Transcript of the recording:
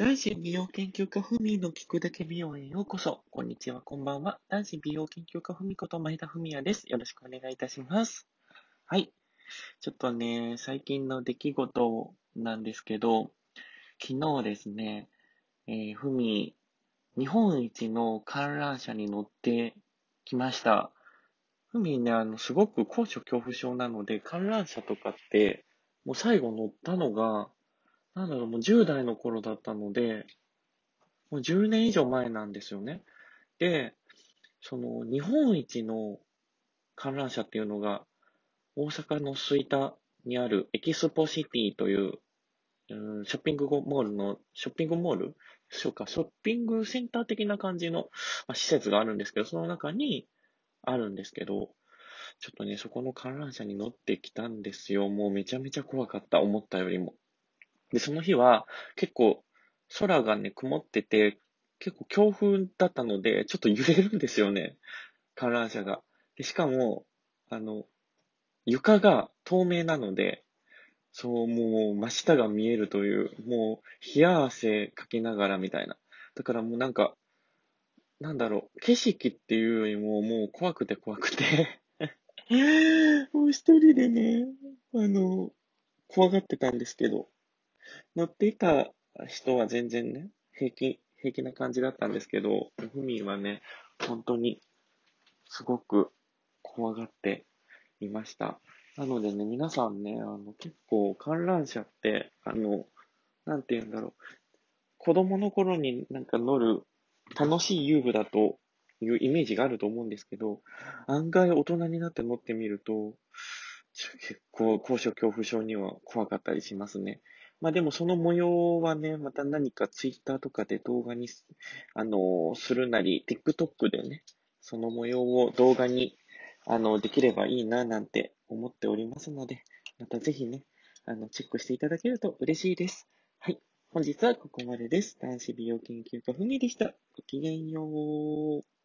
男子美容研究家ふみの聞くだけ美容へようこそ。こんにちは、こんばんは。男子美容研究家ふみこと前田文也です。よろしくお願いいたします。はい。ちょっとね、最近の出来事なんですけど、昨日ですね、えー、ふみ、日本一の観覧車に乗ってきました。ふみね、あの、すごく高所恐怖症なので、観覧車とかって、もう最後乗ったのが、なんだろう、もう10代の頃だったので、もう10年以上前なんですよね。で、その、日本一の観覧車っていうのが、大阪の吹田にあるエキスポシティという、うん、ショッピングモールの、ショッピングモール？そうか、ショッピングセンター的な感じの、まあ、施設があるんですけど、その中にあるんですけど、ちょっとね、そこの観覧車に乗ってきたんですよ。もうめちゃめちゃ怖かった、思ったよりも。で、その日は結構空がね、曇ってて、結構強風だったので、ちょっと揺れるんですよね。観覧車が。で、しかも、あの、床が透明なので、そう、もう真下が見えるという、もう冷や汗かきながらみたいな。だからもうなんか、なんだろう、景色っていうよりももう怖くて怖くて もう一人でね、あの、怖がってたんですけど、乗っていた人は全然ね、平気、平気な感じだったんですけど、ふみはね、本当にすごく怖がっていました。なのでね、皆さんね、あの、結構観覧車って、あの、なんて言うんだろう、子供の頃になんか乗る楽しい遊具だというイメージがあると思うんですけど、案外大人になって乗ってみると、結構高所恐怖症には怖かったりしますね。まあでもその模様はね、また何かツイッターとかで動画に、あの、するなり、TikTok でね、その模様を動画に、あの、できればいいななんて思っておりますので、またぜひね、あの、チェックしていただけると嬉しいです。はい。本日はここまでです。男子美容研究家ふみでした。ごきげんよう。